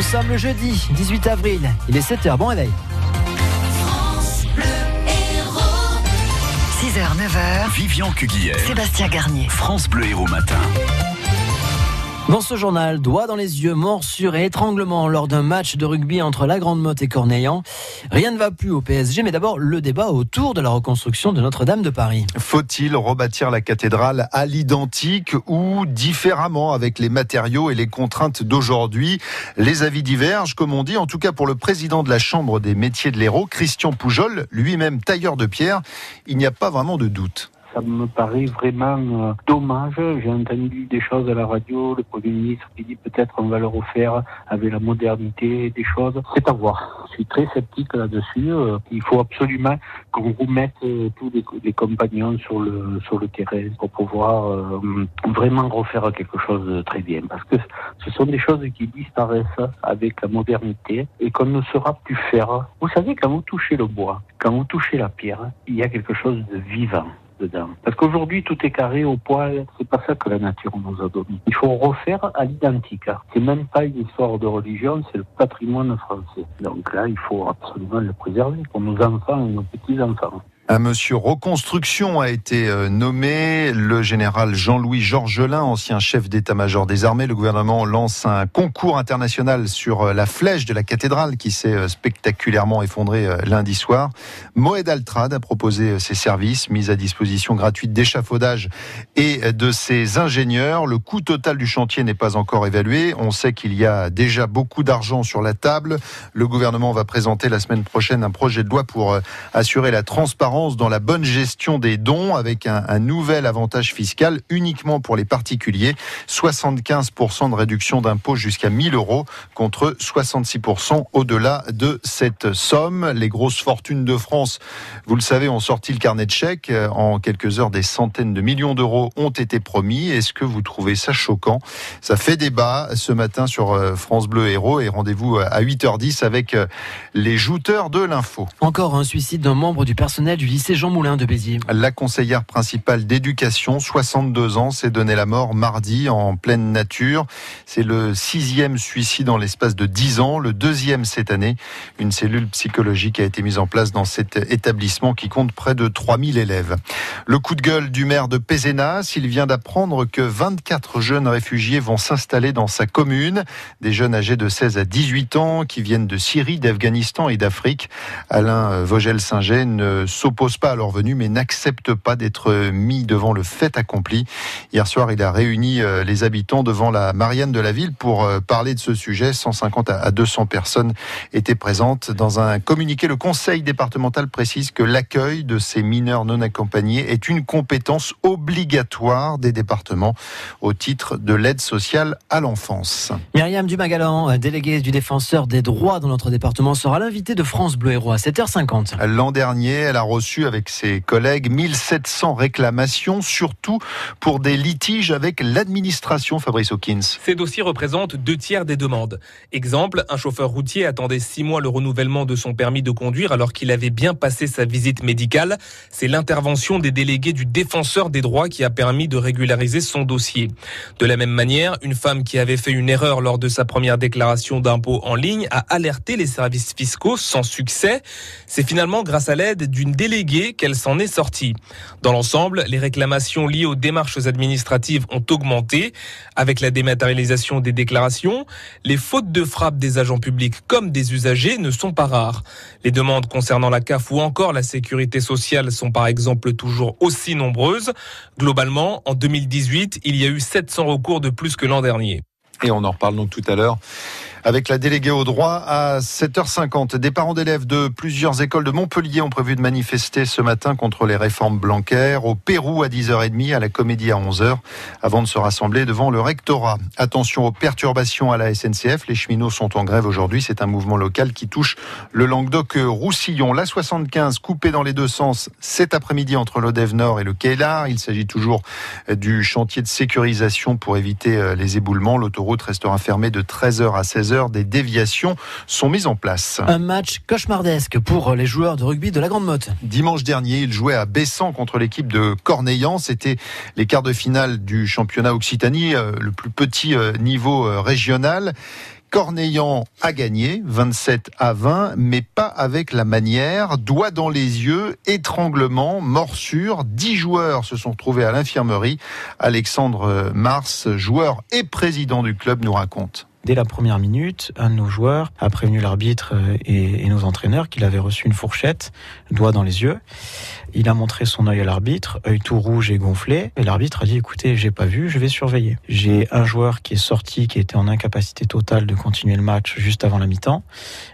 Nous sommes le jeudi 18 avril, il est 7h, bon réveil. 6h, 9h, Vivian Cuguière, Sébastien Garnier. France Bleu Héros Matin. Dans ce journal, doigts dans les yeux, morsure et étranglement lors d'un match de rugby entre la Grande Motte et Corneillan. Rien ne va plus au PSG, mais d'abord le débat autour de la reconstruction de Notre-Dame de Paris. Faut-il rebâtir la cathédrale à l'identique ou différemment avec les matériaux et les contraintes d'aujourd'hui? Les avis divergent, comme on dit, en tout cas pour le président de la Chambre des métiers de l'Hérault, Christian Poujol, lui-même tailleur de pierre, il n'y a pas vraiment de doute ça me paraît vraiment euh, dommage. J'ai entendu des choses à la radio, le Premier ministre qui dit peut-être on va le refaire avec la modernité des choses. C'est à voir. Je suis très sceptique là-dessus. Euh, il faut absolument qu'on remette euh, tous les, compagnons sur le sur le terrain pour pouvoir vraiment refaire quelque chose de très bien. Parce que ce sont des choses qui disparaissent avec la modernité et qu'on ne saura plus faire. Vous savez, quand vous touchez le bois, quand vous touchez la pierre, il y a quelque chose de vivant. Parce qu'aujourd'hui, tout est carré au poil. C'est pas ça que la nature nous a donné. Il faut refaire à l'identique. C'est même pas une histoire de religion, c'est le patrimoine français. Donc là, il faut absolument le préserver pour nos enfants et nos petits-enfants. Un monsieur reconstruction a été euh, nommé. Le général Jean-Louis Georgelin, ancien chef d'état-major des armées. Le gouvernement lance un concours international sur euh, la flèche de la cathédrale qui s'est euh, spectaculairement effondrée lundi soir. Moed Altrad a proposé ses services, mise à disposition gratuite d'échafaudage et de ses ingénieurs. Le coût total du chantier n'est pas encore évalué. On sait qu'il y a déjà beaucoup d'argent sur la table. Le gouvernement va présenter la semaine prochaine un projet de loi pour assurer la transparence dans la bonne gestion des dons avec un, nouvel avantage fiscal uniquement pour les particuliers. 75% de réduction d'impôt jusqu'à 1000 euros contre 66% au-delà de cette somme. Les grosses fortunes de France, vous le savez, ont sorti le carnet de chèques. En quelques heures, des centaines de millions d'euros ont été promis. Est-ce que vous trouvez ça choquant? Ça fait débat ce matin sur euh, France Bleu Héros et rendez-vous à 8h10 avec euh, les jouteurs de l'info. Encore un suicide d'un membre du personnel du lycée Jean Moulin de Béziers. La conseillère principale d'éducation, 62 ans, s'est donné la mort mardi en pleine nature. C'est le sixième suicide en l'espace de 10 ans, le deuxième cette année. Une cellule psychologique a été mise en place dans cet établissement qui compte près de 3000 élèves. Le coup de gueule du maire de Pézenas, il vient d'apprendre que 24 jeunes réfugiés vont s'installer dans sa commune. Des jeunes âgés de 16 à 18 ans qui viennent de Syrie, d'Afghanistan et d'Afrique. Alain Vogel-Singer ne s'oppose pose pas à leur venue, mais n'accepte pas d'être mis devant le fait accompli. Hier soir, il a réuni euh, les habitants devant la Marianne de la ville pour euh, parler de ce sujet. 150 à 200 personnes étaient présentes. Dans un communiqué, le conseil départemental précise que l'accueil de ces mineurs non accompagnés est une compétence obligatoire des départements au titre de l'aide sociale à l'enfance. Myriam Dumagalan, déléguée du défenseur des droits dans notre département, sera l'invitée de France Bleu Héros à 7h50. L'an dernier, elle a reçu avec ses collègues 1700 réclamations, surtout pour des litiges avec l'administration, Fabrice Hawkins. Ces dossiers représentent deux tiers des demandes. Exemple, un chauffeur routier attendait six mois le renouvellement de son permis de conduire alors qu'il avait bien passé sa visite médicale. C'est l'intervention des délégués du défenseur des droits qui a permis de régulariser son dossier. De la même manière, une femme qui avait fait une erreur lors de sa première déclaration d'impôt en ligne a alerté les services fiscaux sans succès. C'est finalement grâce à l'aide d'une déléguée qu'elle s'en est sortie. Dans l'ensemble, les réclamations liées aux démarches administratives ont augmenté. Avec la dématérialisation des déclarations, les fautes de frappe des agents publics comme des usagers ne sont pas rares. Les demandes concernant la CAF ou encore la sécurité sociale sont par exemple toujours aussi nombreuses. Globalement, en 2018, il y a eu 700 recours de plus que l'an dernier. Et on en reparle donc tout à l'heure avec la déléguée au droit à 7h50. Des parents d'élèves de plusieurs écoles de Montpellier ont prévu de manifester ce matin contre les réformes blancaires au Pérou à 10h30, à la Comédie à 11h, avant de se rassembler devant le rectorat. Attention aux perturbations à la SNCF. Les cheminots sont en grève aujourd'hui. C'est un mouvement local qui touche le Languedoc-Roussillon. La 75 coupée dans les deux sens cet après-midi entre l'Odève Nord et le Kélar. Il s'agit toujours du chantier de sécurisation pour éviter euh, les éboulements. L'autoroute restera fermée de 13h à 16h heures, des déviations sont mises en place. Un match cauchemardesque pour les joueurs de rugby de la Grande Motte. Dimanche dernier, ils jouaient à Bessan contre l'équipe de Corneillan. C'était les quarts de finale du championnat Occitanie, euh, le plus petit euh, niveau euh, régional. Corneillan a gagné 27 à 20, mais pas avec la manière. Doigt dans les yeux, étranglement, morsure. Dix joueurs se sont trouvés à l'infirmerie. Alexandre Mars, joueur et président du club, nous raconte. Dès la première minute, un de nos joueurs a prévenu l'arbitre et, nos entraîneurs qu'il avait reçu une fourchette, doigt dans les yeux. Il a montré son œil à l'arbitre, œil tout rouge et gonflé, et l'arbitre a dit écoutez, j'ai pas vu, je vais surveiller. J'ai un joueur qui est sorti, qui était en incapacité totale de continuer le match juste avant la mi-temps,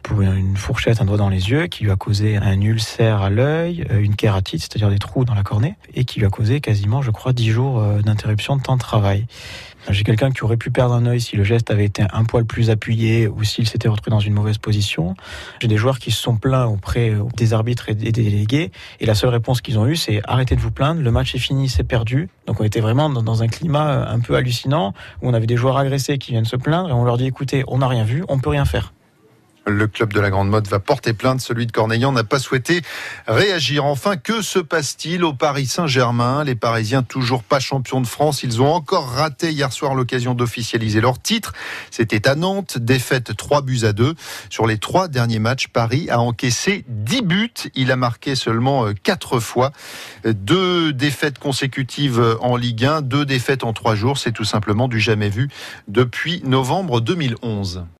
pour une fourchette, un doigt dans les yeux, qui lui a causé un ulcère à l'œil, une kératite, c'est-à-dire des trous dans la cornée, et qui lui a causé quasiment, je crois, dix jours euh, d'interruption de temps de travail. J'ai quelqu'un qui aurait pu perdre un œil si le geste avait été un poil plus appuyé ou s'il s'était retrouvé dans une mauvaise position. J'ai des joueurs qui se sont plaints auprès des arbitres et des délégués et la seule réponse qu'ils ont eue c'est arrêtez de vous plaindre, le match est fini, c'est perdu. Donc on était vraiment dans un climat un peu hallucinant où on avait des joueurs agressés qui viennent se plaindre et on leur dit écoutez, on n'a rien vu, on peut rien faire. Le club de la Grande Mode va porter plainte. Celui de Corneillan n'a pas souhaité réagir. Enfin, que se passe-t-il au Paris Saint-Germain? Les Parisiens, toujours pas champions de France. Ils ont encore raté hier soir l'occasion d'officialiser leur titre. C'était à Nantes. Défaite 3 buts à 2. Sur les trois derniers matchs, Paris a encaissé 10 buts. Il a marqué seulement 4 fois. Deux défaites consécutives en Ligue 1, deux défaites en trois jours. C'est tout simplement du jamais vu depuis novembre 2011.